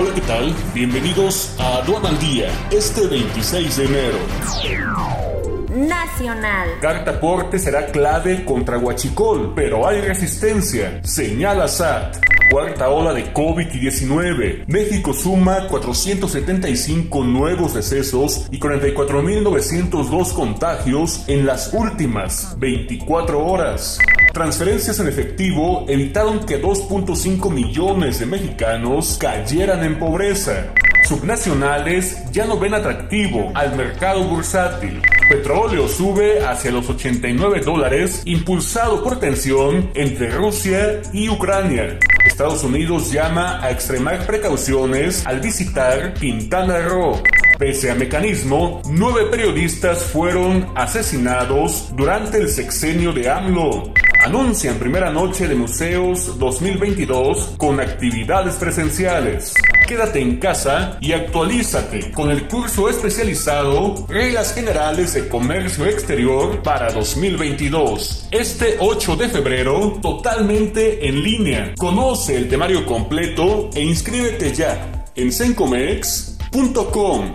Hola, ¿qué tal? Bienvenidos a Aduana al Día, este 26 de enero. Nacional. Cartaporte será clave contra Huachicol, pero hay resistencia, señala SAT. Cuarta ola de COVID-19. México suma 475 nuevos decesos y 44.902 contagios en las últimas 24 horas. Transferencias en efectivo evitaron que 2.5 millones de mexicanos cayeran en pobreza. Subnacionales ya no ven atractivo al mercado bursátil. Petróleo sube hacia los 89 dólares, impulsado por tensión entre Rusia y Ucrania. Estados Unidos llama a extremar precauciones al visitar Quintana Roo. Pese a mecanismo, nueve periodistas fueron asesinados durante el sexenio de AMLO. Anuncian primera noche de museos 2022 con actividades presenciales. Quédate en casa y actualízate con el curso especializado Reglas Generales de Comercio Exterior para 2022. Este 8 de febrero, totalmente en línea. Conoce el temario completo e inscríbete ya en sencomex.com.